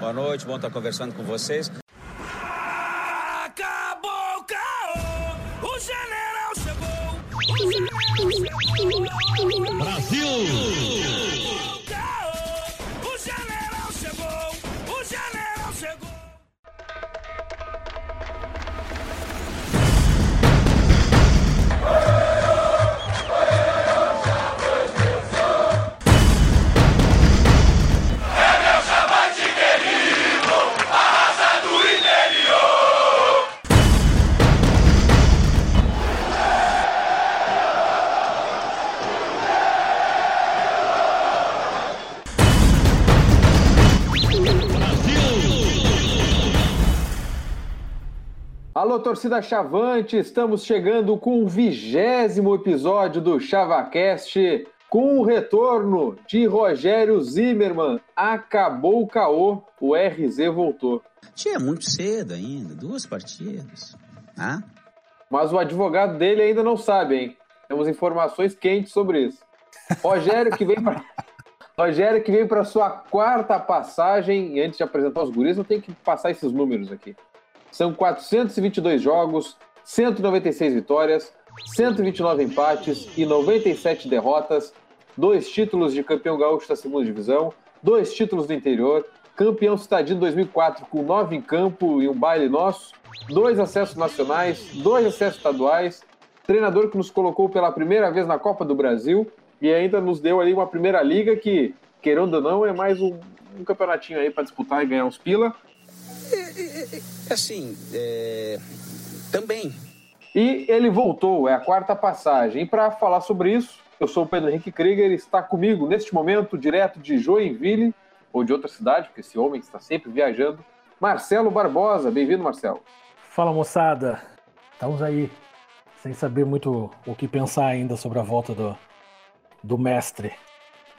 Boa noite, bom estar conversando com vocês. Torcida Chavante, estamos chegando com o vigésimo episódio do ChavaCast, com o retorno de Rogério Zimmermann. Acabou o caô, o RZ voltou. Tinha muito cedo ainda, duas partidas. Ah? Mas o advogado dele ainda não sabe, hein? Temos informações quentes sobre isso. Rogério que vem para Rogério que vem para sua quarta passagem, e antes de apresentar os guris, eu tenho que passar esses números aqui. São 422 jogos, 196 vitórias, 129 empates e 97 derrotas, dois títulos de campeão gaúcho da segunda divisão, dois títulos do interior, campeão citadino 2004 com nove em campo e um baile nosso, dois acessos nacionais, dois acessos estaduais, treinador que nos colocou pela primeira vez na Copa do Brasil e ainda nos deu ali uma primeira liga que, querendo ou não, é mais um, um campeonatinho aí para disputar e ganhar uns pila. Assim, é... também. E ele voltou, é a quarta passagem. E para falar sobre isso, eu sou o Pedro Henrique Krieger e está comigo neste momento, direto de Joinville, ou de outra cidade, porque esse homem está sempre viajando, Marcelo Barbosa. Bem-vindo, Marcelo. Fala moçada, estamos aí, sem saber muito o que pensar ainda sobre a volta do, do mestre.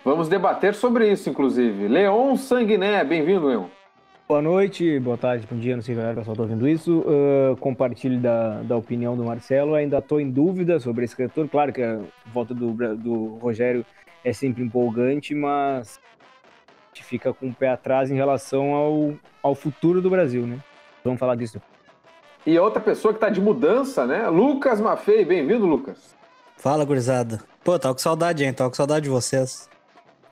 Vamos debater sobre isso, inclusive. Leon Sanguiné, bem-vindo, Leon. Boa noite, boa tarde, bom dia, não sei se o pessoal está ouvindo isso. Uh, compartilho da, da opinião do Marcelo. Ainda estou em dúvida sobre esse retorno. Claro que a volta do, do Rogério é sempre empolgante, mas a gente fica com o pé atrás em relação ao, ao futuro do Brasil, né? Vamos falar disso. E outra pessoa que está de mudança, né? Lucas Maffei, bem-vindo, Lucas. Fala, gurizada. Pô, tava com saudade, hein? Tava com saudade de vocês.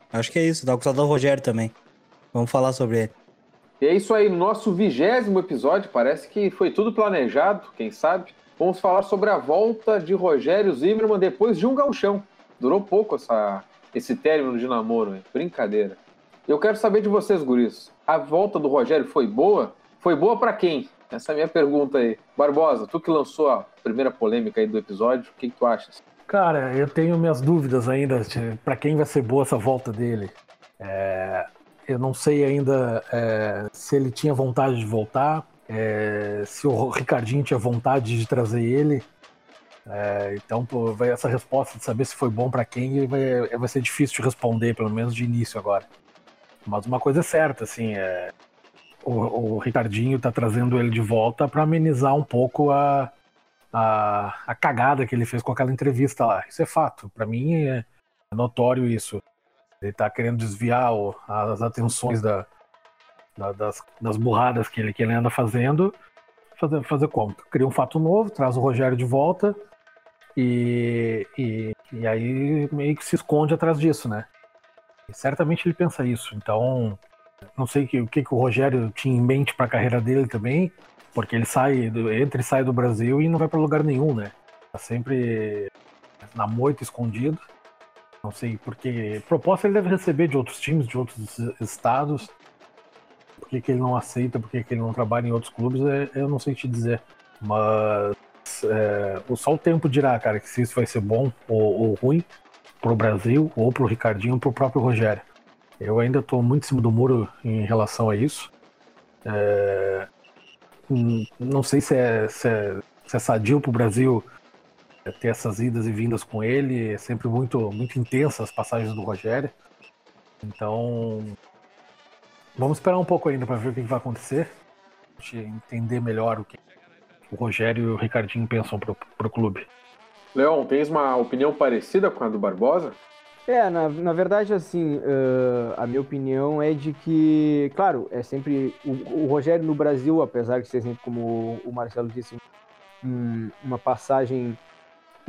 Acho que é isso, tava com saudade do Rogério também. Vamos falar sobre ele. E é isso aí, no nosso vigésimo episódio, parece que foi tudo planejado, quem sabe. Vamos falar sobre a volta de Rogério Zimmermann depois de um gauchão. Durou pouco essa, esse término de namoro, hein? brincadeira. Eu quero saber de vocês, guris. A volta do Rogério foi boa? Foi boa para quem? Essa é a minha pergunta aí. Barbosa, tu que lançou a primeira polêmica aí do episódio, o que, que tu achas? Cara, eu tenho minhas dúvidas ainda para quem vai ser boa essa volta dele. É, eu não sei ainda é, se ele tinha vontade de voltar, é, se o Ricardinho tinha vontade de trazer ele. É, então, vai, essa resposta de saber se foi bom para quem vai, vai ser difícil de responder, pelo menos de início agora. Mas uma coisa é certa, assim, é, o, o Ricardinho tá trazendo ele de volta para amenizar um pouco a, a, a, cagada que ele fez com aquela entrevista lá. Isso é fato. Para mim é notório isso. Ele tá querendo desviar as atenções da, da, das, das burradas que ele, que ele anda fazendo. Fazer, fazer como? Cria um fato novo, traz o Rogério de volta e, e, e aí meio que se esconde atrás disso, né? E certamente ele pensa isso. Então, não sei que, o que, que o Rogério tinha em mente para a carreira dele também, porque ele sai, entra e sai do Brasil e não vai para lugar nenhum, né? Tá sempre na moita, escondido. Não sei, porque proposta ele deve receber de outros times, de outros estados. Por que, que ele não aceita, por que, que ele não trabalha em outros clubes, é, eu não sei te dizer. Mas é, só o tempo dirá, cara, que se isso vai ser bom ou, ou ruim pro Brasil, ou pro Ricardinho, ou pro próprio Rogério. Eu ainda estou muito em cima do muro em relação a isso. É, não sei se é, se é, se é sadio pro Brasil ter essas idas e vindas com ele, é sempre muito, muito intensa as passagens do Rogério. Então, vamos esperar um pouco ainda para ver o que vai acontecer, a gente entender melhor o que o Rogério e o Ricardinho pensam pro, pro clube. Leon, tens uma opinião parecida com a do Barbosa? É, na, na verdade, assim, eh, a minha opinião é de que, claro, é sempre. O, o Rogério no Brasil, apesar de ser sempre, como o Marcelo disse, um- uma passagem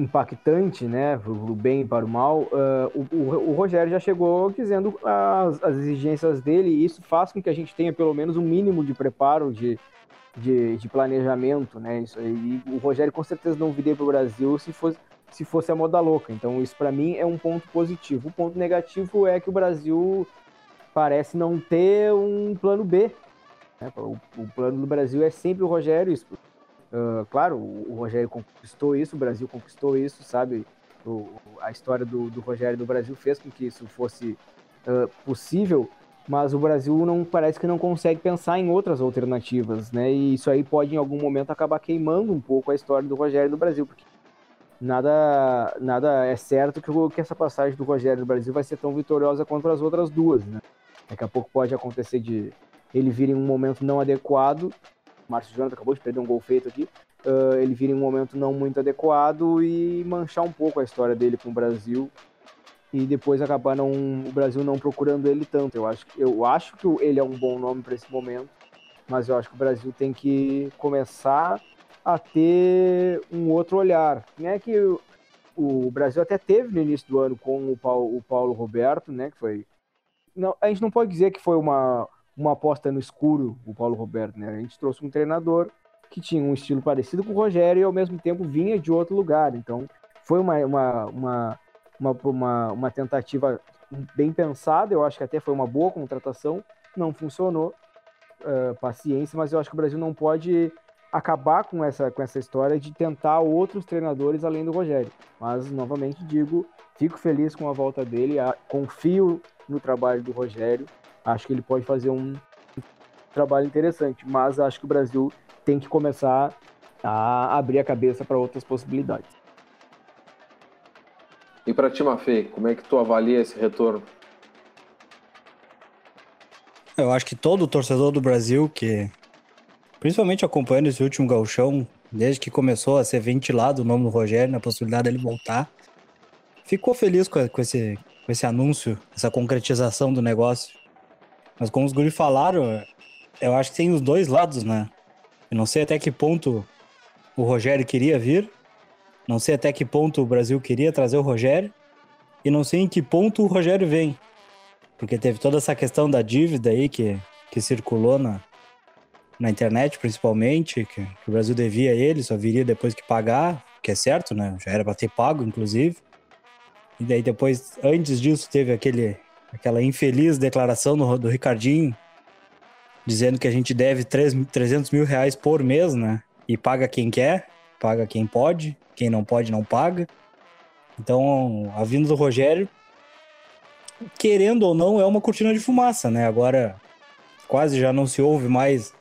impactante, né, o bem e para o mal, eh, o, o- Rogério já chegou dizendo as, as exigências dele, e isso faz com que a gente tenha pelo menos um mínimo de preparo, de, de, de planejamento, né, isso aí. O Rogério com certeza não viria para o Brasil se fosse se fosse a moda louca. Então, isso para mim é um ponto positivo. O ponto negativo é que o Brasil parece não ter um plano B. né? O, o plano do Brasil é sempre o Rogério. Isso, ah, claro, o, Rogério conquistou isso, o Brasil conquistou isso, sabe? O- a história do, do Rogério do Brasil fez com que isso fosse ah, possível, mas o Brasil não parece que não consegue pensar em outras alternativas, né? E isso aí pode em algum momento acabar queimando um pouco a história do Rogério do Brasil, porque nada, nada é certo que, que essa passagem do Rogério do Brasil vai ser tão vitoriosa quanto as outras duas, né? Daqui a pouco pode acontecer de ele vir em um momento não adequado. Márcio Jonathan acabou de perder um gol feito aqui. ah, ele vir em um momento não muito adequado e manchar um pouco a história dele com o Brasil. E depois acabar não, o Brasil não procurando ele tanto. Eu acho, que- eu acho que ele é um bom nome para esse momento, mas eu acho que o Brasil tem que começar a ter um outro olhar. Né? Que o, o Brasil até teve no início do ano com o Paulo, o Paulo Roberto, né? Que foi. Não, a gente não pode dizer que foi uma, uma aposta no escuro, o Paulo Roberto, né? A gente trouxe um treinador que tinha um estilo parecido com o Rogério e ao mesmo tempo vinha de outro lugar. Então, foi uma, uma, uma, uma, uma, uma tentativa bem pensada, eu acho que até foi uma boa contratação, não funcionou. ah, paciência, mas eu acho que o Brasil não pode acabar com essa, com essa história de tentar outros treinadores além do Rogério. Mas, novamente, digo, fico feliz com a volta dele, a- confio no trabalho do Rogério, acho que ele pode fazer um trabalho interessante, mas acho que o Brasil tem que começar a abrir a cabeça para outras possibilidades. E para ti, Mafê, como é que tu avalia esse retorno? Eu acho que todo torcedor do Brasil que, principalmente acompanhando esse último gauchão, desde que começou a ser ventilado o nome do Rogério, na possibilidade dele voltar, ficou feliz com, com esse, com esse anúncio, essa concretização do negócio. Mas como os guri falaram, eu acho que tem os dois lados, né? Eu não sei até que ponto o Rogério queria vir, não sei até que ponto o Brasil queria trazer o Rogério, e não sei em que ponto o Rogério vem. Porque teve toda essa questão da dívida aí que, que circulou na, na internet, principalmente, que, que o Brasil devia ele, só viria depois que pagar, que é certo, né? Já era para ter pago, inclusive. E daí depois, antes disso, teve aquele, aquela infeliz declaração do, do Ricardinho, dizendo que a gente deve 3, 300 mil reais por mês, né? E paga quem quer, paga quem pode, quem não pode não paga. Então, a vinda do Rogério querendo ou não, é uma cortina de fumaça, né? Agora quase já não se ouve mais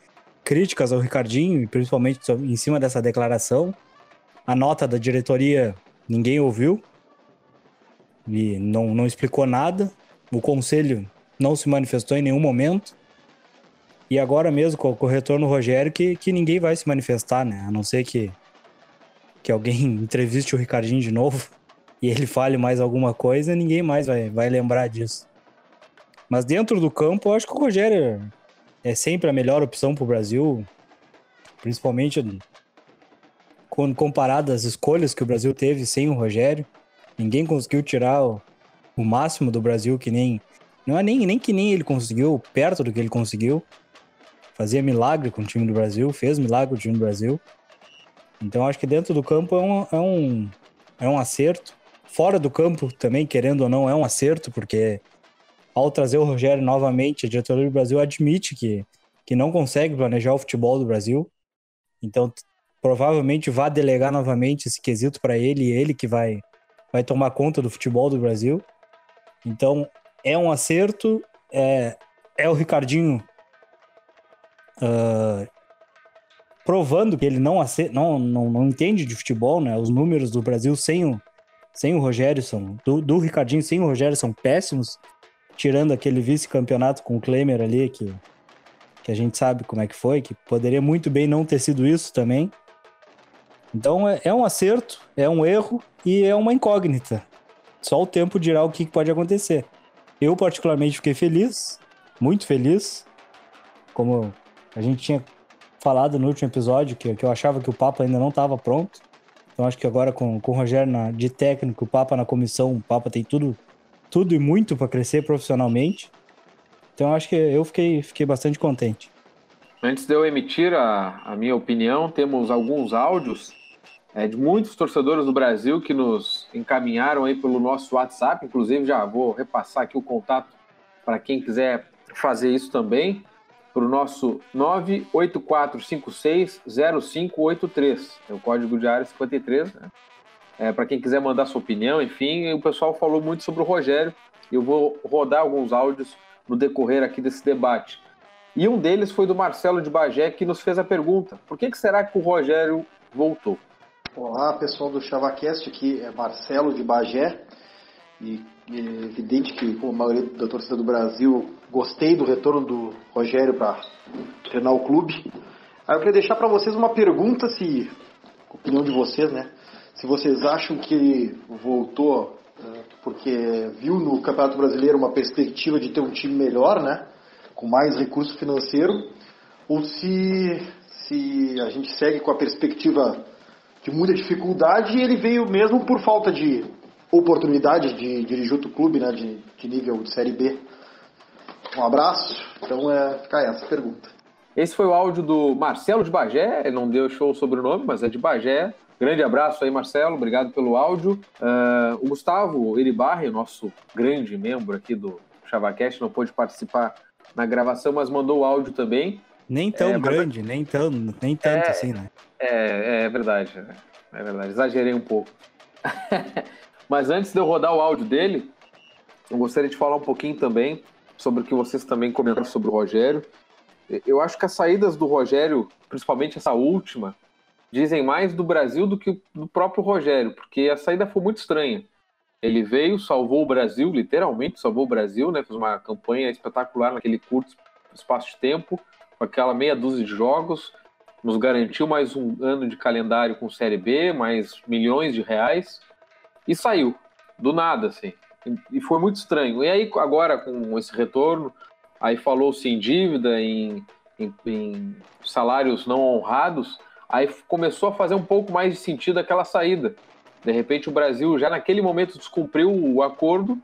críticas ao Ricardinho, principalmente em cima dessa declaração. A nota da diretoria ninguém ouviu e não, não explicou nada. O conselho não se manifestou em nenhum momento. E agora mesmo, com, o retorno do Rogério, que, que ninguém vai se manifestar, né? A não ser que, que alguém entreviste o Ricardinho de novo e ele fale mais alguma coisa, ninguém mais vai, vai lembrar disso. Mas dentro do campo, eu acho que o Rogério é sempre a melhor opção para o Brasil, principalmente quando comparado às escolhas que o Brasil teve sem o Rogério. Ninguém conseguiu tirar o máximo do Brasil que nem. Não é nem, nem que nem ele conseguiu, perto do que ele conseguiu. Fazia milagre com o time do Brasil, fez milagre com o time do Brasil. Então acho que dentro do campo é um, é um, é um acerto. Fora do campo também, querendo ou não, é um acerto, porque ao trazer o Rogério novamente, a diretoria do Brasil admite que, que não consegue planejar o futebol do Brasil. Então, provavelmente vai delegar novamente esse quesito para ele ele que vai, vai tomar conta do futebol do Brasil. Então, é um acerto. É, é o Ricardinho ah, provando que ele não, ace- não, não, não entende de futebol, né? Os números do Brasil sem o, sem o Rogério são. Do, do Ricardinho sem o Rogério são péssimos, tirando aquele vice-campeonato com o Klemer ali, que, que a gente sabe como é que foi, que poderia muito bem não ter sido isso também. Então é, é um acerto, é um erro e é uma incógnita. Só o tempo dirá o que pode acontecer. Eu, particularmente, fiquei feliz, muito feliz. Como a gente tinha falado no último episódio, que, que eu achava que o Papa ainda não estava pronto. Então acho que agora com, com o Rogério na, de técnico, o Papa na comissão, o Papa tem tudo, tudo e muito para crescer profissionalmente. Então acho que eu fiquei, fiquei bastante contente. Antes de eu emitir a, a minha opinião, temos alguns áudios é, de muitos torcedores do Brasil que nos encaminharam aí pelo nosso WhatsApp. Inclusive, já vou repassar aqui o contato para quem quiser fazer isso também, para o nosso 984560583. É o código de área 53, né? É, para quem quiser mandar sua opinião, enfim, o pessoal falou muito sobre o Rogério. Eu vou rodar alguns áudios no decorrer aqui desse debate. E um deles foi do Marcelo de Bagé, que nos fez a pergunta: por que, que será que o Rogério voltou? Olá, pessoal do ChavaCast, aqui é Marcelo de Bagé. E é evidente que, como a maioria da torcida do Brasil, gostei do retorno do Rogério para treinar o clube. Aí eu queria deixar para vocês uma pergunta, se opinião de vocês, né? Se vocês acham que ele voltou eh, porque viu no Campeonato Brasileiro uma perspectiva de ter um time melhor, né? Com mais recurso financeiro, ou se, se a gente segue com a perspectiva de muita dificuldade e ele veio mesmo por falta de oportunidade de dirigir outro clube, né? De, de nível de Série B. Um abraço. Então é ficar essa pergunta. Esse foi o áudio do Marcelo de Bagé, ele não sobre o nome, mas é de Bagé. Grande abraço aí, Marcelo, obrigado pelo áudio. Uh, o Gustavo Iribarri, nosso grande membro aqui do ChavaCast, não pôde participar na gravação, mas mandou o áudio também. Nem tão É, mas- grande, nem, tão, nem tanto É. assim, né? É, é verdade, é verdade, exagerei um pouco. mas antes de eu rodar o áudio dele, eu gostaria de falar um pouquinho também sobre o que vocês também comentaram sobre o Rogério. Eu acho que as saídas do Rogério, principalmente essa última, dizem mais do Brasil do que do próprio Rogério, porque a saída foi muito estranha. Ele veio, salvou o Brasil, literalmente salvou o Brasil, né? Fez uma campanha espetacular naquele curto espaço de tempo, com aquela meia dúzia de jogos, nos garantiu mais um ano de calendário com Série B, mais milhões de reais, e saiu, do nada, assim. E- foi muito estranho. E aí, agora, com esse retorno, aí falou-se em dívida, em, em- em salários não honrados, aí começou a fazer um pouco mais de sentido aquela saída. De repente, o Brasil já naquele momento descumpriu o acordo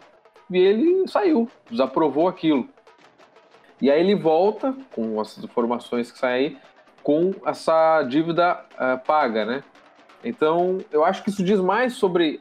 e ele saiu, desaprovou aquilo. E aí ele volta, com essas informações que saem aí, com essa dívida ah, paga, né? Então, eu acho que isso diz mais sobre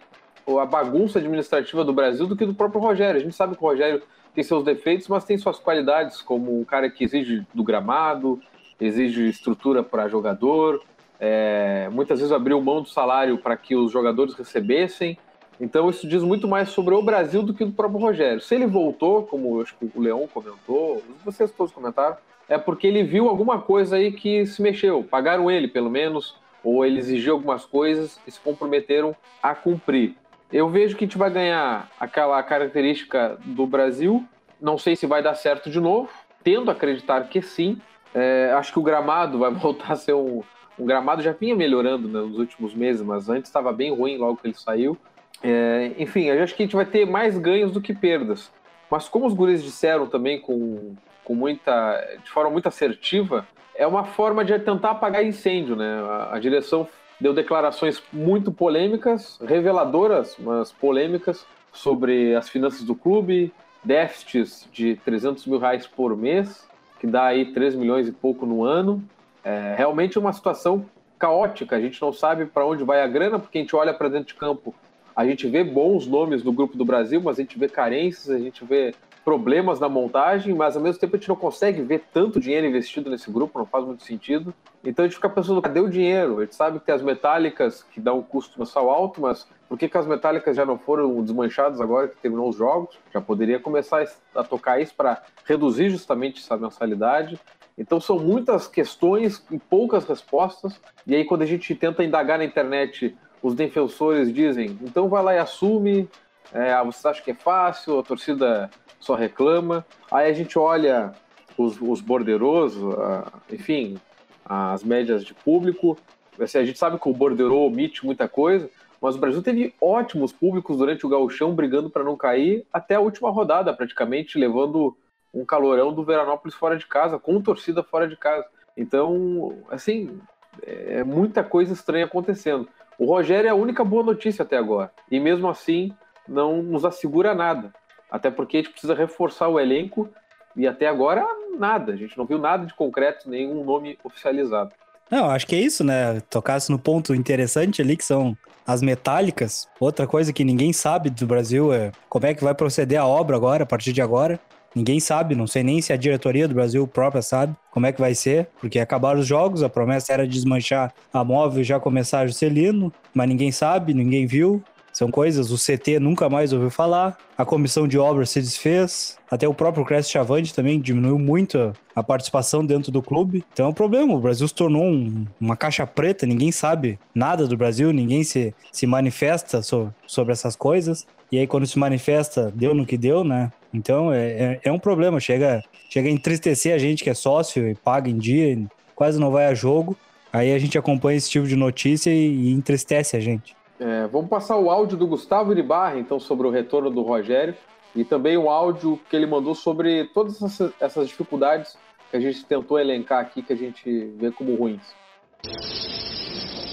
a bagunça administrativa do Brasil do que do próprio Rogério. A gente sabe que o Rogério tem seus defeitos, mas tem suas qualidades, como um cara que exige do gramado, exige estrutura para jogador, é, muitas vezes abriu mão do salário para que os jogadores recebessem. Então isso diz muito mais sobre o Brasil do que do próprio Rogério. Se ele voltou, como acho que o Leão comentou, vocês todos comentaram, é porque ele viu alguma coisa aí que se mexeu. Pagaram ele, pelo menos, ou ele exigiu algumas coisas e se comprometeram a cumprir. Eu vejo que a gente vai ganhar aquela característica do Brasil. Não sei se vai dar certo de novo. Tendo a acreditar que sim. É, acho que o gramado vai voltar a ser um, um gramado já vinha melhorando né, nos últimos meses, mas antes estava bem ruim logo que ele saiu. É, enfim, eu acho que a gente vai ter mais ganhos do que perdas. Mas como os guris disseram também com, com muita, de forma muito assertiva, é uma forma de tentar apagar incêndio, né? A, a direção deu declarações muito polêmicas, reveladoras, mas polêmicas sobre as finanças do clube, déficits de 300 mil reais por mês, que dá aí 3 milhões e pouco no ano. É realmente uma situação caótica. A gente não sabe para onde vai a grana, porque a gente olha para dentro de campo, a gente vê bons nomes no grupo do Brasil, mas a gente vê carências, a gente vê problemas na montagem, mas ao mesmo tempo a gente não consegue ver tanto dinheiro investido nesse grupo, não faz muito sentido. Então a gente fica pensando, cadê o dinheiro? A gente sabe que tem as metálicas que dão um custo mensal alto, mas por que, que as metálicas já não foram desmanchadas agora que terminou os jogos? Já poderia começar a tocar isso para reduzir justamente essa mensalidade. Então são muitas questões e poucas respostas. E aí quando a gente tenta indagar na internet, os defensores dizem, então vai lá e assume, é, você acha que é fácil, a torcida só reclama. Aí a gente olha os, os borderos, uh, enfim, as médias de público. Assim, a gente sabe que o borderô omite muita coisa, mas o Brasil teve ótimos públicos durante o gauchão brigando para não cair até a última rodada, praticamente levando um calorão do Veranópolis fora de casa, com torcida fora de casa. Então, assim, é muita coisa estranha acontecendo. O Rogério é a única boa notícia até agora. E mesmo assim, não nos assegura nada. Até porque a gente precisa reforçar o elenco e até agora nada. A gente não viu nada de concreto, nenhum nome oficializado. Não, acho que é isso, né? Tocasse no ponto interessante ali, que são as metálicas. Outra coisa que ninguém sabe do Brasil é como é que vai proceder a obra agora, a partir de agora. Ninguém sabe, não sei nem se a diretoria do Brasil própria sabe como é que vai ser, porque acabaram os jogos, a promessa era desmanchar a móvel e já começar a Juscelino, mas ninguém sabe, ninguém viu. São coisas, o CT nunca mais ouviu falar, a comissão de obras se desfez, até o próprio Cresce Chavante também diminuiu muito a participação dentro do clube. Então é um problema, o Brasil se tornou um, uma caixa preta, ninguém sabe nada do Brasil, ninguém se, se manifesta so, sobre essas coisas. E aí quando se manifesta, deu no que deu, né? Então é, é, é um problema, chega, chega a entristecer a gente que é sócio e paga em dia, quase não vai a jogo. Aí a gente acompanha esse tipo de notícia e, e entristece a gente. É, vamos passar o áudio do Gustavo Iribarra, então, sobre o retorno do Rogério, e também o áudio que ele mandou sobre todas essas, essas dificuldades que a gente tentou elencar aqui, que a gente vê como ruins.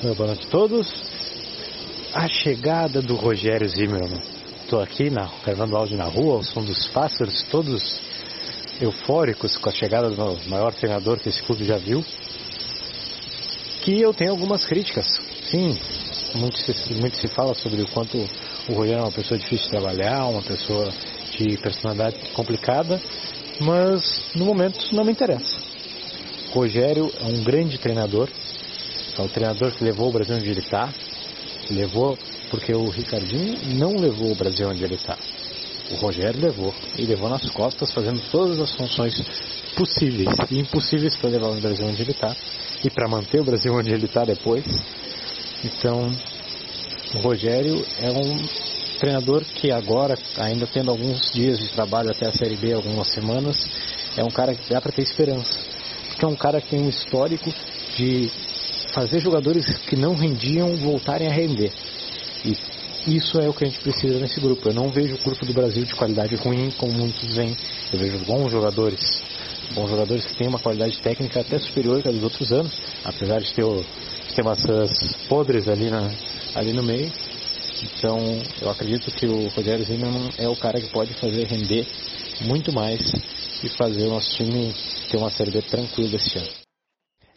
Boa noite a todos. A chegada do Rogério Zimmermann. Estou aqui na, gravando áudio na rua, ao som dos pássaros, todos eufóricos com a chegada do maior treinador que esse clube já viu. Que eu tenho algumas críticas. Sim, muito se, muito se fala sobre o quanto o Rogério é uma pessoa difícil de trabalhar, uma pessoa de personalidade complicada, mas no momento não me interessa. O Rogério é um grande treinador, é o treinador que levou o Brasil onde ele está, levou porque o Ricardinho não levou o Brasil onde ele está. O Rogério levou, e levou nas costas, fazendo todas as funções possíveis e impossíveis para levar o Brasil onde ele está e para manter o Brasil onde ele está depois. Então, o Rogério é um treinador que agora, ainda tendo alguns dias de trabalho até a Série B, algumas semanas, é um cara que dá para ter esperança. Porque é um cara que tem um histórico de fazer jogadores que não rendiam voltarem a render. E isso é o que a gente precisa nesse grupo. Eu não vejo o grupo do Brasil de qualidade ruim, como muitos veem. Eu vejo bons jogadores, bons jogadores que têm uma qualidade técnica até superior à dos outros anos, apesar de ter o tem maçãs podres ali, na, ali no meio. Então, eu acredito que o Rogério Zimmermann é o cara que pode fazer render muito mais e fazer o nosso time ter uma Série B tranquila esse ano.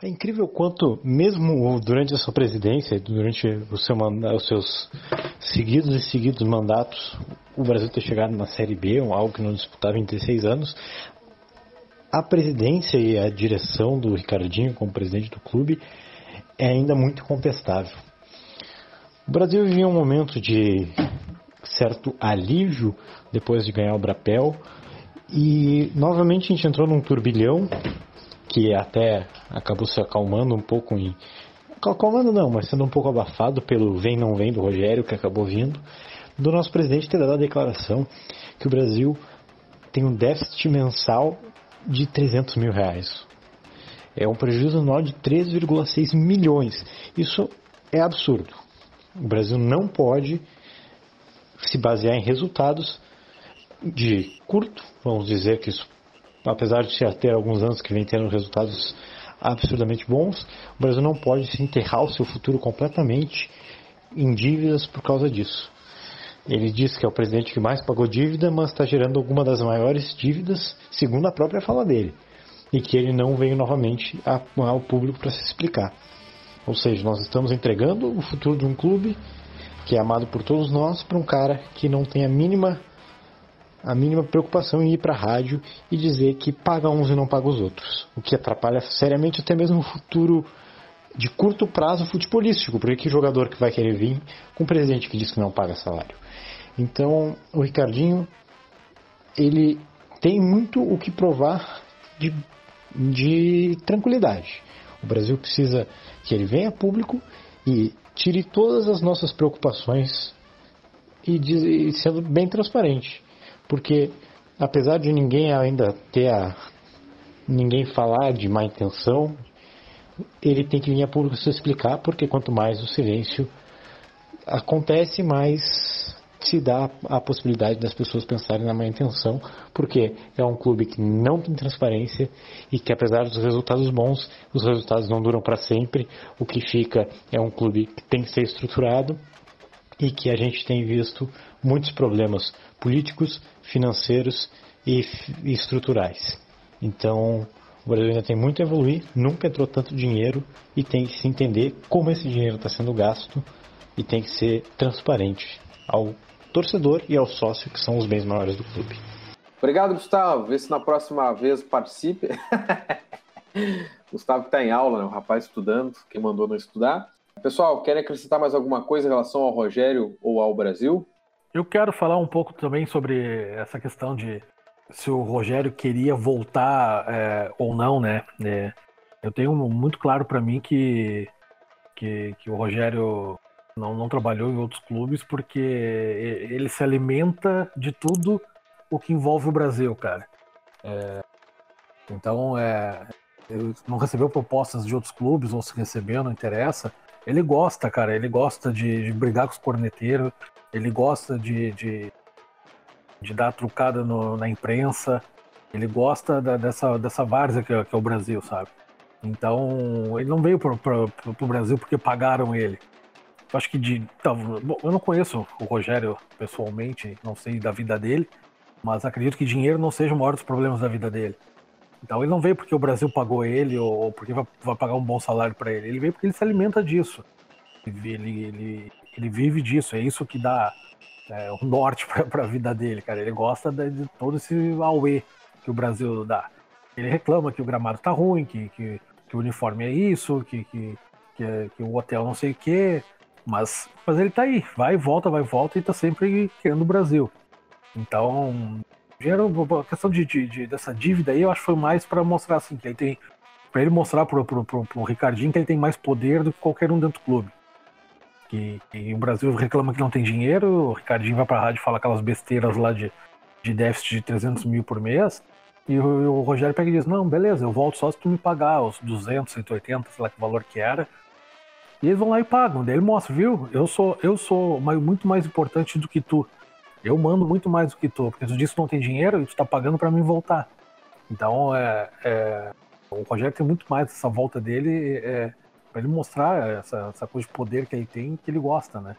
É incrível quanto, mesmo durante a sua presidência, durante o seu os seus seguidos e seguidos mandatos, o Brasil ter chegado na Série B, algo que não disputava em 16 anos, a presidência e a direção do Ricardinho como presidente do clube é ainda muito contestável. O Brasil vivia um momento de certo alívio depois de ganhar o Brapel e novamente a gente entrou num turbilhão que até acabou se acalmando um pouco em acalmando não, mas sendo um pouco abafado pelo vem não vem do Rogério que acabou vindo, do nosso presidente ter dado a declaração que o Brasil tem um déficit mensal de 300 mil reais. É um prejuízo anual de 3,6 milhões. Isso é absurdo. O Brasil não pode se basear em resultados de curto, vamos dizer que isso, apesar de já ter alguns anos que vem tendo resultados absurdamente bons, o Brasil não pode se enterrar o seu futuro completamente em dívidas por causa disso. Ele diz que é o presidente que mais pagou dívida, mas está gerando alguma das maiores dívidas, segundo a própria fala dele e que ele não veio novamente ao público para se explicar. Ou seja, nós estamos entregando o futuro de um clube que é amado por todos nós para um cara que não tem a mínima a mínima preocupação em ir para a rádio e dizer que paga uns e não paga os outros, o que atrapalha seriamente até mesmo o futuro de curto prazo futebolístico, porque que jogador que vai querer vir com um presidente que diz que não paga salário. Então, o Ricardinho, ele tem muito o que provar de de tranquilidade. O Brasil precisa que ele venha público e tire todas as nossas preocupações e, e sendo bem transparente. Porque apesar de ninguém ainda ter a ninguém falar de má intenção, ele tem que vir a público se explicar, porque quanto mais o silêncio acontece, mas se dá a possibilidade das pessoas pensarem na má intenção, porque é um clube que não tem transparência e que, apesar dos resultados bons, os resultados não duram para sempre. O que fica é um clube que tem que ser estruturado e que a gente tem visto muitos problemas políticos, financeiros e, estruturais. Então, o Brasil ainda tem muito a evoluir, nunca entrou tanto dinheiro e tem que se entender como esse dinheiro está sendo gasto e tem que ser transparente ao torcedor e ao sócio, que são os bens maiores do clube. Obrigado, Gustavo. Vê se na próxima vez participe. Gustavo está em aula, né? o rapaz estudando, quem mandou não estudar. Pessoal, querem acrescentar mais alguma coisa em relação ao Rogério ou ao Brasil? Eu quero falar um pouco também sobre essa questão de se o Rogério queria voltar é, ou não, né? É, eu tenho muito claro para mim que, que, que, o Rogério não, não trabalhou em outros clubes porque ele se alimenta de tudo o que envolve o Brasil, cara. É, então, é, não recebeu propostas de outros clubes, ou se recebeu, não interessa. Ele gosta, cara, ele gosta de, de brigar com os corneteiros, ele gosta de, de, de dar trucada no, na imprensa, ele gosta da, dessa, dessa várzea que, é, que, é o Brasil, sabe? Então, ele não veio para o Brasil porque pagaram ele. Eu acho que de. Tá, bom, eu não conheço o Rogério pessoalmente, não sei da vida dele, mas acredito que dinheiro não seja o maior dos problemas da vida dele. Então ele não veio porque o Brasil pagou ele ou porque vai, vai pagar um bom salário para ele. Ele veio porque ele se alimenta disso. Ele, ele, ele vive disso. É isso que dá é, o norte para a vida dele, cara. Ele gosta de, de todo esse auê que o Brasil dá. Ele reclama que o gramado tá ruim, que, que, que o uniforme é isso, que, que, que, que o hotel não sei o quê. Mas, mas ele tá aí, vai e volta, vai e volta e tá sempre querendo o Brasil. Então, a questão de, de, de, dessa dívida aí, eu acho que foi mais para mostrar assim, que ele tem. para ele mostrar pro, pro, pro, pro Ricardinho que ele tem mais poder do que qualquer um dentro do clube. Que, que o Brasil reclama que não tem dinheiro, o Ricardinho vai pra rádio e fala aquelas besteiras lá de, de déficit de 300 mil por mês. E o, o, Rogério pega e diz: Não, beleza, eu volto só se tu me pagar os 200, 180, sei lá que valor que era. E eles vão lá e pagam. Daí ele mostra, viu? Eu sou, eu sou muito mais importante do que tu. Eu mando muito mais do que tu, porque tu disse que não tem dinheiro e tu tá pagando para mim voltar. Então, é, é, o Rogério tem muito mais essa volta dele é, para ele mostrar essa, essa, coisa de poder que ele tem, que ele gosta, né?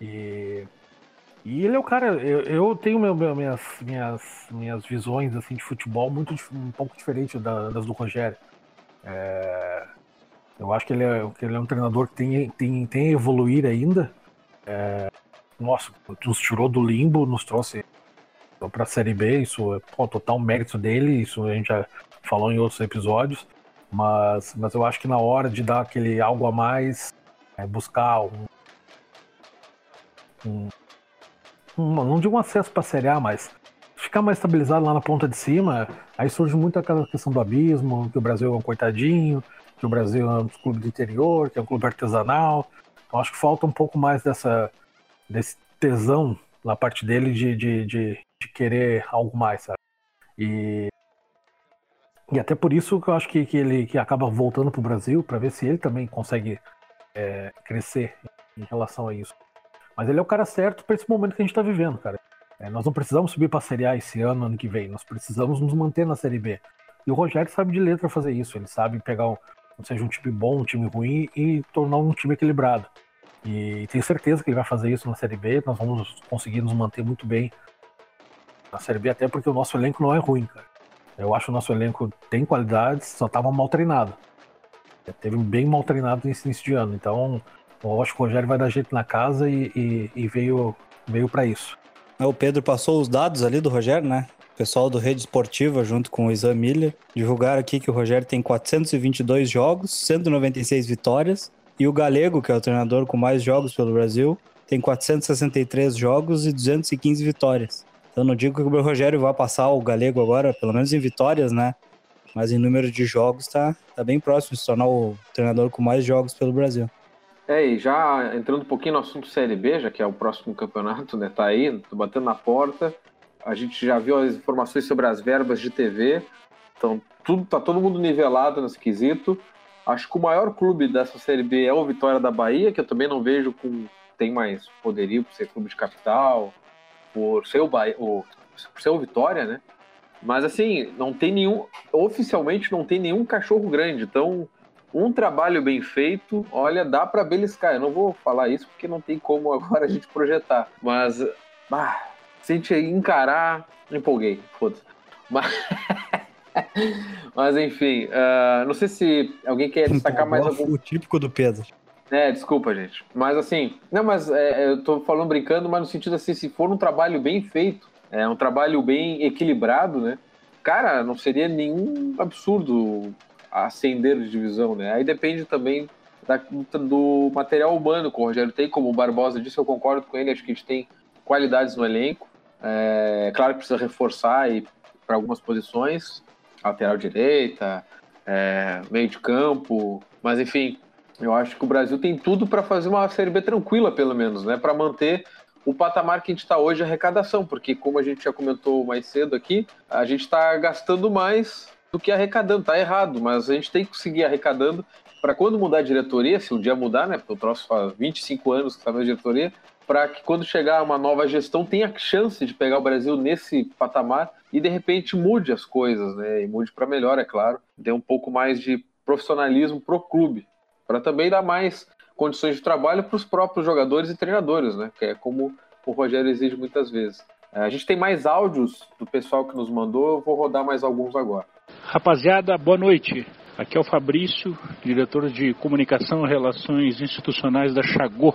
E, e ele é o cara. Eu, eu tenho meu, meu, minhas, minhas, minhas visões assim, de futebol muito um pouco diferentes das do Rogério. É, eu acho que ele é, que ele é um treinador que tem, tem, tem a evoluir ainda. É, nossa, nos tirou do limbo, nos trouxe para a Série B. Isso é pô, total mérito dele. Isso a gente já falou em outros episódios. Mas, mas eu acho que na hora de dar aquele algo a mais, é, buscar um, um, um, não digo um acesso para a Série A, mas ficar mais estabilizado lá na ponta de cima, aí surge muito aquela questão do abismo, que o Brasil é um coitadinho, que o Brasil é um clube do interior, que é um clube artesanal. Então acho que falta um pouco mais dessa, desse tesão na parte dele de, de, de, de querer algo mais, sabe? E, e até por isso que eu acho que, que ele que acaba voltando para o Brasil para ver se ele também consegue é, crescer em relação a isso. Mas ele é o cara certo para esse momento que a gente está vivendo, cara. É, nós não precisamos subir para a Série A esse ano, ano que vem. Nós precisamos nos manter na Série B. E o Rogério sabe de letra fazer isso. Ele sabe pegar um, seja um time bom, um time ruim e tornar um time equilibrado. E tenho certeza que ele vai fazer isso na Série B. Nós vamos conseguir nos manter muito bem na Série B, até porque o nosso elenco não é ruim, cara. Eu acho que o nosso elenco tem qualidades, só estava mal treinado. Teve bem mal treinado nesse início de ano. Então, eu acho que o Rogério vai dar jeito na casa e, e, e veio, veio para isso. O Pedro passou os dados ali do Rogério, né? O pessoal do Rede Esportiva, junto com o Isam Miller, divulgaram aqui que o Rogério tem 422 jogos, 196 vitórias, e o Galego, que é o treinador com mais jogos pelo Brasil, tem 463 jogos e 215 vitórias. Então não digo que o Rogério vai passar o Galego agora, pelo menos em vitórias, né? Mas em número de jogos tá, tá bem próximo de se tornar o treinador com mais jogos pelo Brasil. É, e já entrando um pouquinho no assunto Série B, já que é o próximo campeonato, né? Tá aí, tô batendo na porta. A gente já viu as informações sobre as verbas de TV. Então, tudo, tá todo mundo nivelado nesse quesito. Acho que o maior clube dessa Série B é o Vitória da Bahia, que eu também não vejo com tem mais poderio por ser clube de capital, por ser o, Bahia, o, por ser o Vitória, né? Mas assim, não tem nenhum. Oficialmente não tem nenhum cachorro grande. Então, um trabalho bem feito, olha, dá para beliscar. Eu não vou falar isso porque não tem como agora a gente projetar. Mas, bah, se a gente encarar, empolguei, foda-se. Mas, mas enfim, uh, não sei se alguém quer destacar mais algum. O típico do Pedro. É, desculpa, gente. Mas assim, não, mas é, eu tô falando brincando, mas no sentido assim, se for um trabalho bem feito, é um trabalho bem equilibrado, né? Cara, não seria nenhum absurdo ascender de divisão, né? Aí depende também da, do material humano que o Rogério tem, como o Barbosa disse, eu concordo com ele, acho que a gente tem qualidades no elenco. É, claro que precisa reforçar e para algumas posições, lateral direita, é, meio de campo, mas enfim, eu acho que o Brasil tem tudo para fazer uma Série B tranquila, pelo menos, né? Para manter o patamar que a gente está hoje, a arrecadação, porque como a gente já comentou mais cedo aqui, a gente está gastando mais do que arrecadando, tá errado, mas a gente tem que seguir arrecadando para quando mudar a diretoria, se um dia mudar, né? Porque o troço faz 25 anos que está na diretoria, para que quando chegar uma nova gestão tenha chance de pegar o Brasil nesse patamar e de repente mude as coisas, né? E mude para melhor, é claro. Dê um pouco mais de profissionalismo pro clube, para também dar mais condições de trabalho para os próprios jogadores e treinadores, né? Que é como o Rogério exige muitas vezes. É, a gente tem mais áudios do pessoal que nos mandou, eu vou rodar mais alguns agora. Rapaziada, boa noite. Aqui é o Fabrício, diretor de Comunicação e Relações Institucionais da Chagô,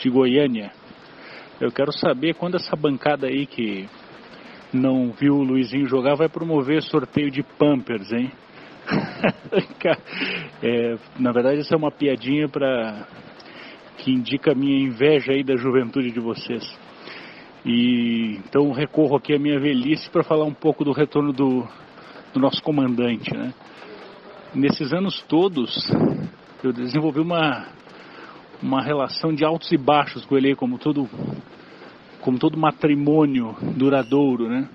de Goiânia. Eu quero saber quando essa bancada aí que não viu o Luizinho jogar vai promover sorteio de Pampers, hein? é, na verdade, isso é uma piadinha para que indica a minha inveja aí da juventude de vocês. E então recorro aqui à minha velhice para falar um pouco do retorno do, do nosso comandante, né? Nesses anos todos, eu desenvolvi uma uma relação de altos e baixos com ele, como todo como todo matrimônio duradouro, né?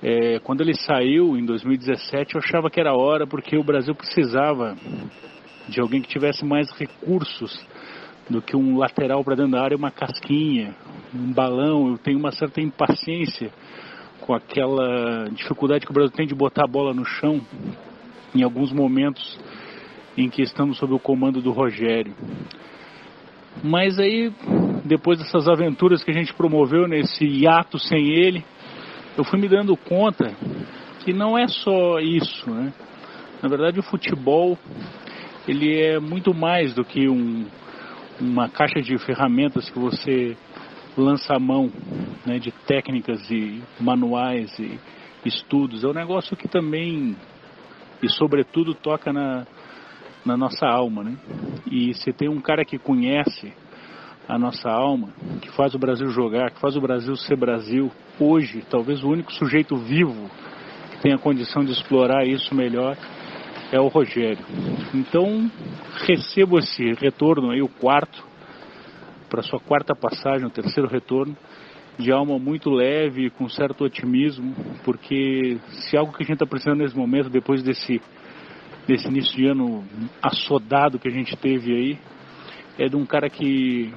É, quando ele saiu em 2017, eu achava que era hora porque o Brasil precisava de alguém que tivesse mais recursos do que um lateral para dentro da área, uma casquinha, um balão. Eu tenho uma certa impaciência com aquela dificuldade que o Brasil tem de botar a bola no chão em alguns momentos em que estamos sob o comando do Rogério. Mas aí, depois dessas aventuras que a gente promoveu nesse hiato sem ele, eu fui me dando conta que não é só isso, né? Na verdade, o futebol ele é muito mais do que um, uma caixa de ferramentas que você lança a mão, né, de técnicas e manuais e estudos. É um negócio que também e sobretudo toca na, na nossa alma, né? E se tem um cara que conhece a nossa alma, que faz o Brasil jogar, que faz o Brasil ser Brasil, hoje, talvez o único sujeito vivo que tem a condição de explorar isso melhor é o Rogério. Então, recebo esse retorno aí, o quarto, para sua quarta passagem, o terceiro retorno, de alma muito leve, com certo otimismo, porque se algo que a gente está precisando nesse momento, depois desse, desse início de ano assodado que a gente teve aí, é de um cara que,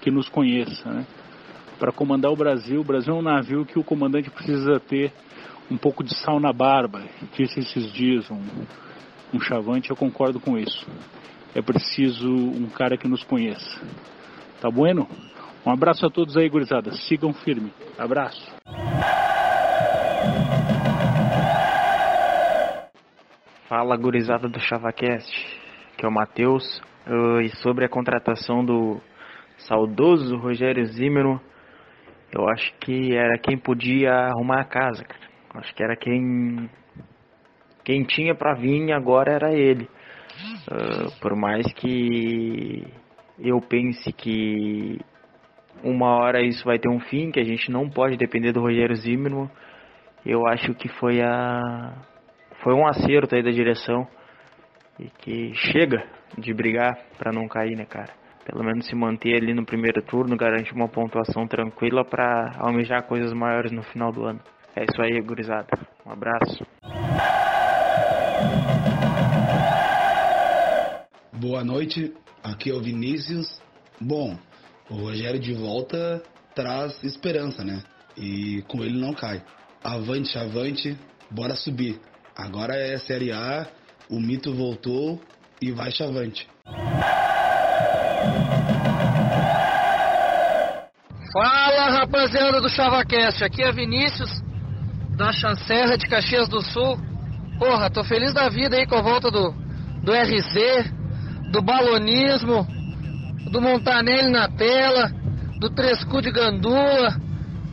que nos conheça, né? Para comandar o Brasil, o Brasil é um navio que o comandante precisa ter um pouco de sal na barba, disse esses dias um, um chavante, eu concordo com isso. É preciso um cara que nos conheça. Tá bueno? Um abraço a todos aí, gurizada. Sigam firme. Abraço. Fala, gurizada do ChavaCast. Que é o Matheus. Uh, e sobre a contratação do saudoso Rogério Zimmermann, eu acho que era quem podia arrumar a casa, cara. Acho que era quem quem tinha para vir agora era ele. Uh, por mais que eu pense que uma hora isso vai ter um fim, que a gente não pode depender do Rogério Zimmermann, eu acho que foi a foi um acerto aí da direção e que chega de brigar para não cair, né, cara? Pelo menos se manter ali no primeiro turno, garante uma pontuação tranquila para almejar coisas maiores no final do ano. É isso aí, gurizada. Um abraço. Boa noite, aqui é o Vinícius. Bom, O Rogério de volta traz esperança, né? E com ele não cai. Avante, avante, bora subir. Agora é Série A, o mito voltou e vai chavante. Fala rapaziada do ChavaCast, aqui é Vinícius da Chancerra de Caxias do Sul. Porra, tô feliz da vida aí com a volta do, do RZ, do balonismo, do Montanelli na tela, do Trescu de Gandula.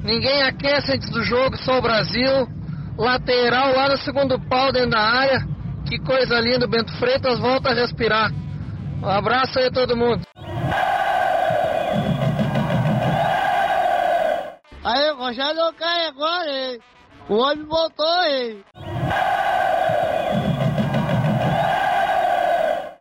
Ninguém aquece antes do jogo, só o Brasil. Lateral lá no segundo pau dentro da área. Que coisa linda, o Bento Freitas volta a respirar. Um abraço aí a todo mundo. Aí, o Rogério cai agora, hein? O homem voltou, hein?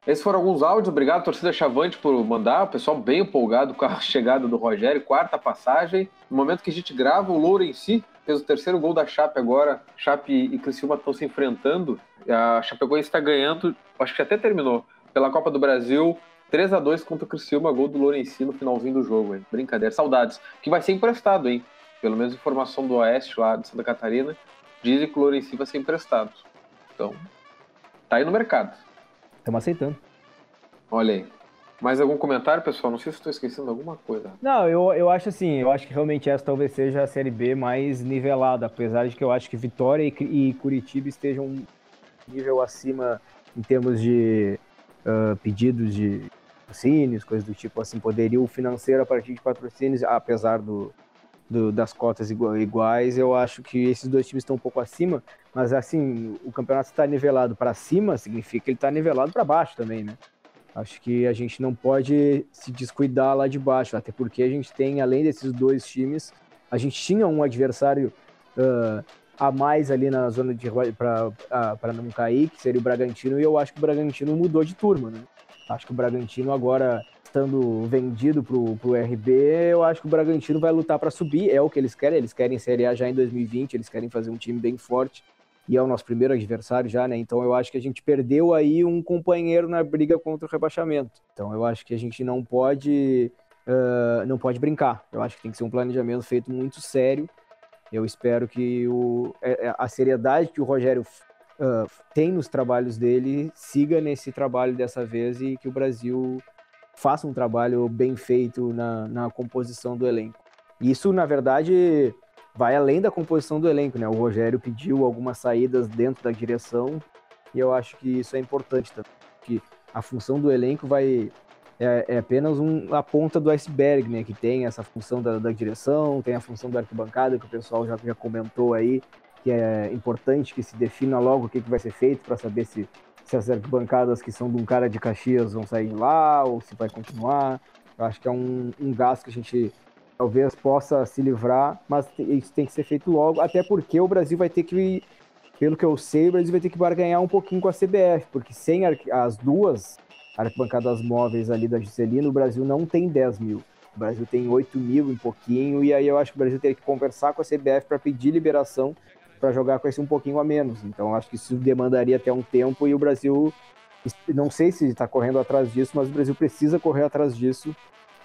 Esses foram alguns áudios. Obrigado, torcida Chavante, por mandar. O pessoal bem empolgado com a chegada do Rogério. Quarta passagem. No momento que a gente grava, o Louro em si fez o terceiro gol da Chape agora. Chape e Criciúma estão se enfrentando. A Chapecoense está ganhando, acho que até terminou, pela Copa do Brasil. 3 a 2 contra o Criciúma, gol do Lourenci no finalzinho do jogo, hein? Brincadeira, saudades. Que vai ser emprestado, hein? Pelo menos informação do Oeste lá de Santa Catarina, dizem que o Lourenci vai ser emprestado. Então, tá aí no mercado. Estamos aceitando. Olha aí. Mais algum comentário, pessoal? Não sei se estou esquecendo alguma coisa. Não, eu, eu acho assim, eu acho que realmente essa talvez seja a Série B mais nivelada, apesar de que eu acho que Vitória e, e Curitiba estejam um nível acima em termos de uh, pedidos de patrocínios, coisas do tipo assim, poderio financeiro a partir de patrocínios, apesar do, do, das cotas iguais, eu acho que esses dois times estão um pouco acima, mas assim, o campeonato está nivelado para cima, significa que ele está nivelado para baixo também, né? Acho que a gente não pode se descuidar lá de baixo, até porque a gente tem, além desses dois times, a gente tinha um adversário uh, a mais ali na zona de para não cair, que seria o Bragantino, e eu acho que o Bragantino mudou de turma, né? Acho que o Bragantino agora estando vendido pro, pro RB, eu acho que o Bragantino vai lutar para subir, é o que eles querem, eles querem Série A já em 2020, eles querem fazer um time bem forte, e é o nosso primeiro adversário já, né? Então eu acho que a gente perdeu aí um companheiro na briga contra o rebaixamento. Então eu acho que a gente não pode uh, não pode brincar. Eu acho que tem que ser um planejamento feito muito sério. Eu espero que o, a seriedade que o Rogério uh, tem nos trabalhos dele siga nesse trabalho dessa vez e que o Brasil faça um trabalho bem feito na, na composição do elenco. Isso, na verdade, vai além da composição do elenco, né? O Rogério pediu algumas saídas dentro da direção e eu acho que isso é importante, tá? que a função do elenco vai é, é, apenas um, a ponta do iceberg, né? Que tem essa função da, da direção, tem a função da arquibancada que o pessoal já, já comentou aí, que é importante que se defina logo o que, que vai ser feito para saber se, se as arquibancadas que são de um cara de Caxias vão sair lá ou se vai continuar. Eu acho que é um, um gasto que a gente talvez possa se livrar, mas isso tem que ser feito logo, até porque o Brasil vai ter que, pelo que eu sei, o Brasil vai ter que barganhar um pouquinho com a CBF, porque sem as duas arquibancadas móveis ali da Juscelino, o Brasil não tem 10 mil. O Brasil tem 8 mil e pouquinho, e aí eu acho que o Brasil teria que conversar com a CBF para pedir liberação para jogar com esse um pouquinho a menos. Então acho que isso demandaria até um tempo e o Brasil, não sei se está correndo atrás disso, mas o Brasil precisa correr atrás disso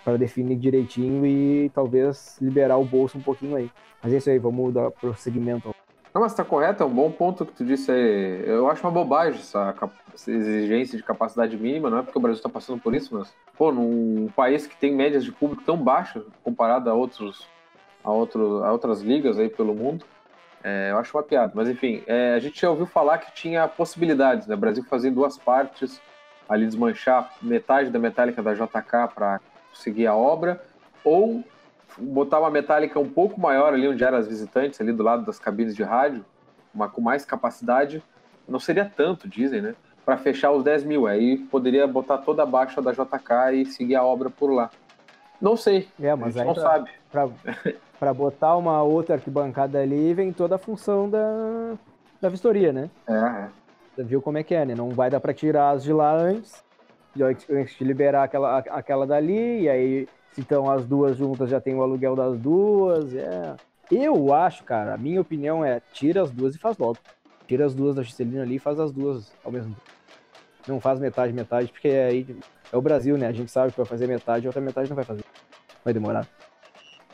para definir direitinho e talvez liberar o bolso um pouquinho aí. Mas é isso aí, vamos dar prosseguimento. Não, mas tá correto, é um bom ponto que tu disse aí. Eu acho uma bobagem essa, essa exigência de capacidade mínima, não é porque o Brasil está passando por isso, mas, pô, num país que tem médias de público tão baixas comparado a outros, a, outro, a outras ligas aí pelo mundo, é, eu acho uma piada. Mas enfim, é, a gente já ouviu falar que tinha possibilidades, né? O Brasil em duas partes, ali desmanchar metade da metálica da JK para seguir a obra, ou botar uma metálica um pouco maior ali onde eram as visitantes, ali do lado das cabines de rádio, uma com mais capacidade, não seria tanto, dizem, né? Para fechar os 10 mil. Aí poderia botar toda a baixa da JK e seguir a obra por lá. Não sei. É, mas a gente aí não sabe. Para botar uma outra arquibancada ali, vem toda a função da, da vistoria, né? É, é. Você viu como é que é, né? Não vai dar para tirar as de lá antes antes de liberar aquela, aquela dali, e aí se estão as duas juntas já tem o aluguel das duas. É. Eu acho, cara, a minha opinião é tira as duas e faz logo. Tira as duas da Juscelino ali e faz as duas ao mesmo tempo. Não faz metade, metade, porque aí é o Brasil, né? A gente sabe que vai fazer metade a outra metade não vai fazer. vai demorar.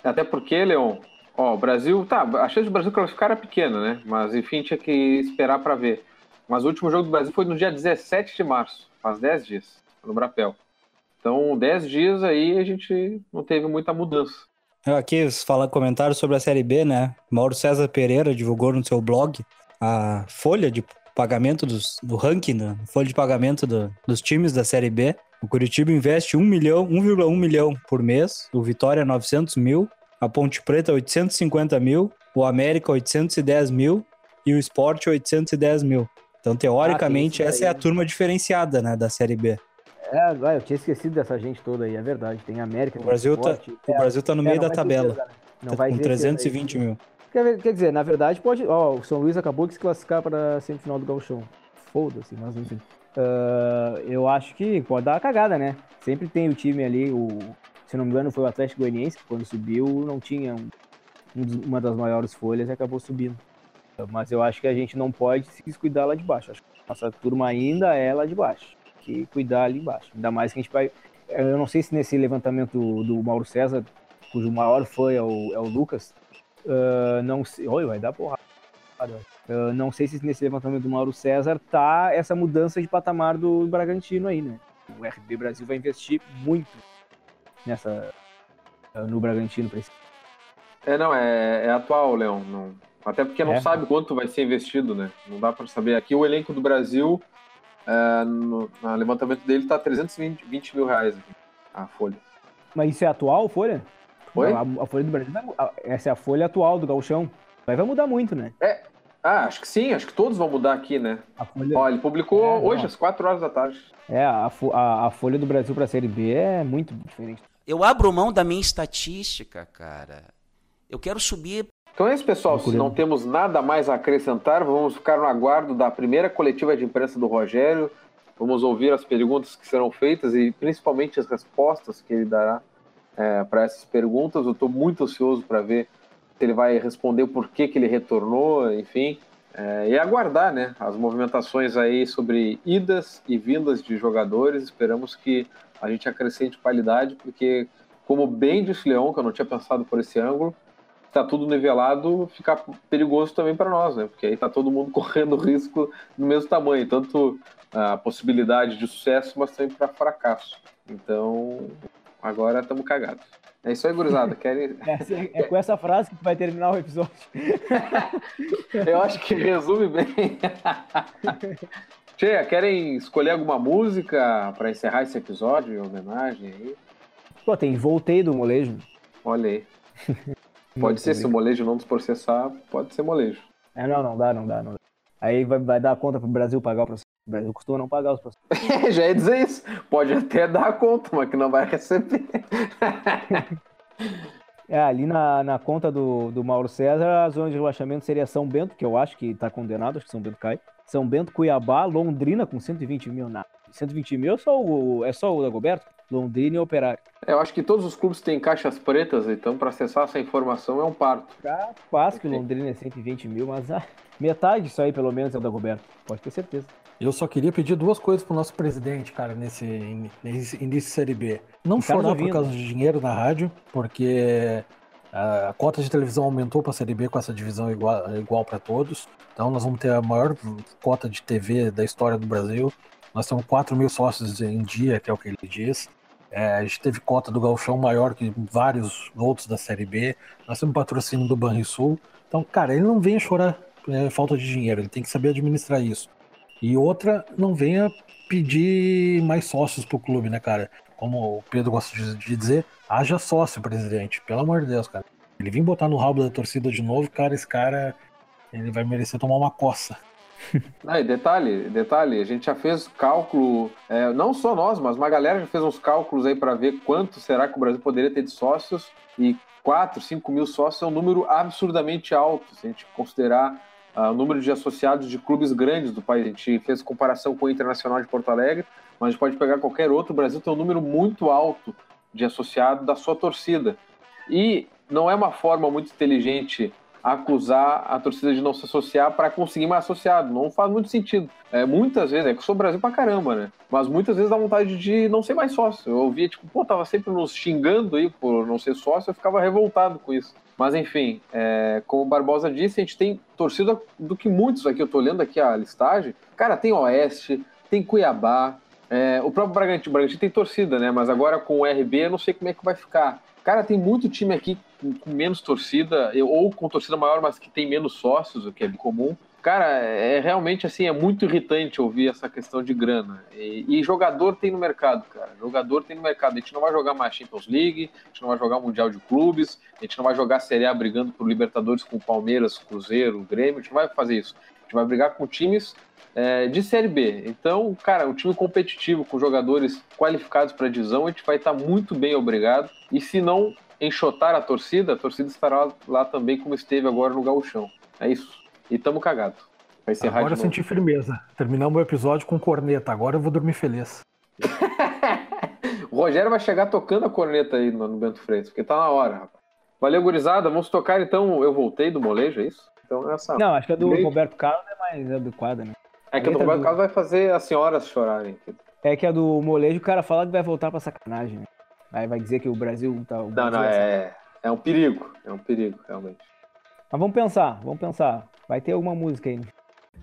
Até porque, Leon, ó, o Brasil, tá, a chance do Brasil classificar era pequena, né? Mas enfim, tinha que esperar para ver. Mas o último jogo do Brasil foi no dia 17 de março, faz 10 dias, no Brapel. Então, 10 dias aí a gente não teve muita mudança. Eu aqui falar comentário sobre a Série B, né? Mauro César Pereira divulgou no seu blog a folha de pagamento dos, do ranking, né? folha de pagamento do- dos times da Série B. O Curitiba investe 1 milhão, 1,1 milhão por mês, o Vitória 900 mil, a Ponte Preta 850 mil, o América 810 mil e o Sport 810 mil. Então, teoricamente, Ah, tem isso essa é a daí. turma diferenciada, né, da Série B. É, eu tinha esquecido dessa gente toda aí, é verdade. Tem América, O tem Brasil tá, Sport, o é, Brasil tá no é, meio da tabela. surpresa, né? Não Tá vai com ver se é 320 mil. Quer, ver- quer dizer, na verdade, pode. Ó, o São Luís acabou de se classificar para a semifinal do Gauchão. Foda-se, mas enfim. Ah, eu acho que pode dar uma cagada, né? Sempre tem o time ali, o, se não me engano, foi o Atlético Goianiense, que quando subiu não tinha um- um uma das maiores folhas e acabou subindo. Mas eu acho que a gente não pode se descuidar lá de baixo. Acho que nossa turma ainda é lá de baixo. Que cuidar ali embaixo. Ainda mais que a gente vai. Eu não sei se nesse levantamento do, Mauro César, cujo maior fã é o, é o Lucas, ah, não sei. Oi, vai dar porrada. Ah, não sei se nesse levantamento do Mauro César tá essa mudança de patamar do Bragantino aí, né? O RB Brasil vai investir muito nessa ah, no Bragantino para esse É, não, é, é atual, Leon. Não. Até porque não É. sabe quanto vai ser investido, né? Não dá para saber. Aqui o elenco do Brasil, é, no, no levantamento dele, tá 320 20 mil reais aqui, a folha. Mas isso é atual, Folha? Oi? A, a Folha do Brasil, a- essa é a Folha atual do Gauchão. Mas vai mudar muito, né? É. Ah, acho que sim, acho que todos vão mudar aqui, né? A Folha... Ó, ele publicou É, hoje, não. às 4 horas da tarde. É, a, a, a Folha do Brasil para a Série B é muito diferente. Eu abro mão da minha estatística, cara. Eu quero subir. Então é isso, pessoal. Se não temos nada mais a acrescentar, vamos ficar no aguardo da primeira coletiva de imprensa do Rogério. Vamos ouvir as perguntas que serão feitas e principalmente as respostas que ele dará para essas perguntas. Eu estou muito ansioso para ver se ele vai responder o porquê que ele retornou, enfim. É, e aguardar né, as movimentações aí sobre idas e vindas de jogadores. Esperamos que a gente acrescente qualidade, porque, como bem disse o Leão, que eu não tinha pensado por esse ângulo, está tudo nivelado, fica perigoso também para nós, né? Porque aí está todo mundo correndo risco no mesmo tamanho, tanto a possibilidade de sucesso, mas também para fracasso. Então, agora estamos cagados. É isso aí, gurizada. Querem... É, é com essa frase que vai terminar o episódio. Eu acho que resume bem. Tia, querem escolher alguma música para encerrar esse episódio em homenagem aí? Pô, tem Voltei do Molejo. Olha aí. Pode ser, se o molejo não nos processar, pode ser molejo. É, não, não dá, não dá, não dá. Aí vai, vai dar conta pro Brasil pagar o processo. O Brasil costuma não pagar os processos. Já ia dizer isso. Pode até dar conta, mas que não vai receber. É, ali na, na conta do, do Mauro César, a zona de relaxamento seria São Bento, que eu acho que tá condenado, acho que São Bento cai. São Bento, Cuiabá, Londrina com 120 mil. Nada. 120 mil é só o, é só o Dagoberto? Londrina e Operário. Eu acho que todos os clubes têm caixas pretas, então para acessar essa informação é um parto. Capaz que o Londrina é 120 mil, mas ah, metade disso aí pelo menos é o Dagoberto. Pode ter certeza. Eu só queria pedir duas coisas pro nosso presidente, cara, nesse, nesse início de Série B. Não chorar por ouvindo. causa de dinheiro na rádio, porque a cota de televisão aumentou para a Série B com essa divisão igual, igual para todos. Então nós vamos ter a maior cota de TV da história do Brasil. Nós temos 4 mil sócios em dia, que é o que ele diz. É, a gente teve cota do Galchão maior que vários outros da Série B. Nós temos patrocínio do Banrisul. Então, cara, ele não venha chorar é, falta de dinheiro, ele tem que saber administrar isso. E outra, não venha pedir mais sócios pro clube, né, cara? Como o Pedro gosta de dizer, haja sócio, presidente. Pelo amor de Deus, cara. Ele vir botar no rabo da torcida de novo, cara, esse cara, ele vai merecer tomar uma coça. Ah, e detalhe, detalhe, a gente já fez cálculo, é, não só nós, mas uma galera já fez uns cálculos aí para ver quanto será que o Brasil poderia ter de sócios e 4, 5 mil sócios é um número absurdamente alto, se a gente considerar ah, o número de associados de clubes grandes do país. A gente fez comparação com o Internacional de Porto Alegre, mas a gente pode pegar qualquer outro. O Brasil tem um número muito alto de associados da sua torcida. E não é uma forma muito inteligente acusar a torcida de não se associar para conseguir mais associado. Não faz muito sentido. É, muitas vezes, é que eu sou Brasil pra caramba, né? Mas muitas vezes dá vontade de não ser mais sócio. Eu ouvia, tipo, pô, tava sempre nos xingando aí por não ser sócio, eu ficava revoltado com isso. Mas enfim, é, como o Barbosa disse, a gente tem torcida do que muitos aqui, eu tô olhando aqui a listagem. Cara, tem Oeste, tem Cuiabá, é, o próprio Bragantino, Bragantino tem torcida, né? Mas agora com o RB eu não sei como é que vai ficar. Cara, tem muito time aqui com, com menos torcida, ou com torcida maior, mas que tem menos sócios, o que é comum. Cara, é realmente assim, é muito irritante ouvir essa questão de grana. E, e jogador tem no mercado, cara. Jogador tem no mercado. A gente não vai jogar mais Champions League, a gente não vai jogar Mundial de Clubes, a gente não vai jogar Série A brigando por Libertadores com Palmeiras, Cruzeiro, Grêmio, a gente não vai fazer isso. A gente vai brigar com times é, de Série B. Então, cara, um time competitivo, com jogadores qualificados para a divisão, a gente vai estar muito bem obrigado. E se não enxotar a torcida, a torcida estará lá também como esteve agora no Gauchão. É isso. E tamo cagado. Vai encerrar Agora eu senti firmeza. Terminamos o episódio com corneta. Agora eu vou dormir feliz. O Rogério vai chegar tocando a corneta aí no, no Bento Freitas, porque tá na hora, rapaz. Valeu, gurizada. Vamos tocar então. Eu voltei do molejo, é isso? Então essa. Não, acho que a do Leite. Roberto Carlos é mais adequada, né? É que a do letra Roberto Carlos vai fazer as senhoras chorarem. É que a do molejo, o cara fala que vai voltar pra sacanagem. né? Aí vai dizer que o Brasil tá. o Não, Brasil não, é é, é um perigo. É um perigo, realmente. Mas vamos pensar, vamos pensar. Vai ter alguma música aí. né?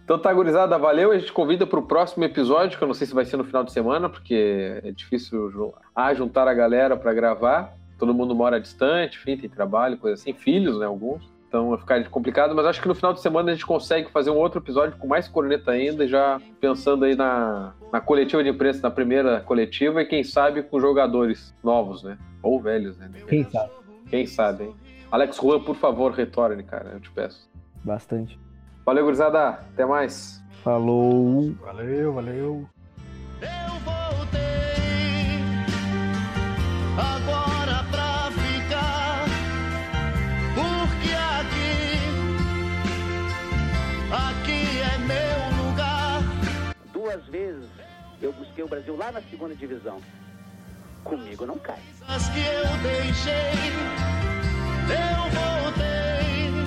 Então tá, gurizada, valeu. A gente convida pro próximo episódio, que eu não sei se vai ser no final de semana, porque é difícil ah, juntar a galera pra gravar. Todo mundo mora distante, enfim, tem trabalho, coisa assim, filhos, né, alguns. Então vai ficar complicado, mas acho que no final de semana a gente consegue fazer um outro episódio com mais corneta ainda, já pensando aí na, na coletiva de imprensa, na primeira coletiva, e quem sabe com jogadores novos, né? Ou velhos, né? Quem sabe? Quem sabe, hein? Alex Juan, por favor, retorne, cara, eu te peço. Bastante. Valeu, gurizada. Até mais. Falou. Valeu, valeu. agora vezes eu busquei o Brasil lá na segunda divisão. Comigo não cai. As que eu deixei, eu voltei.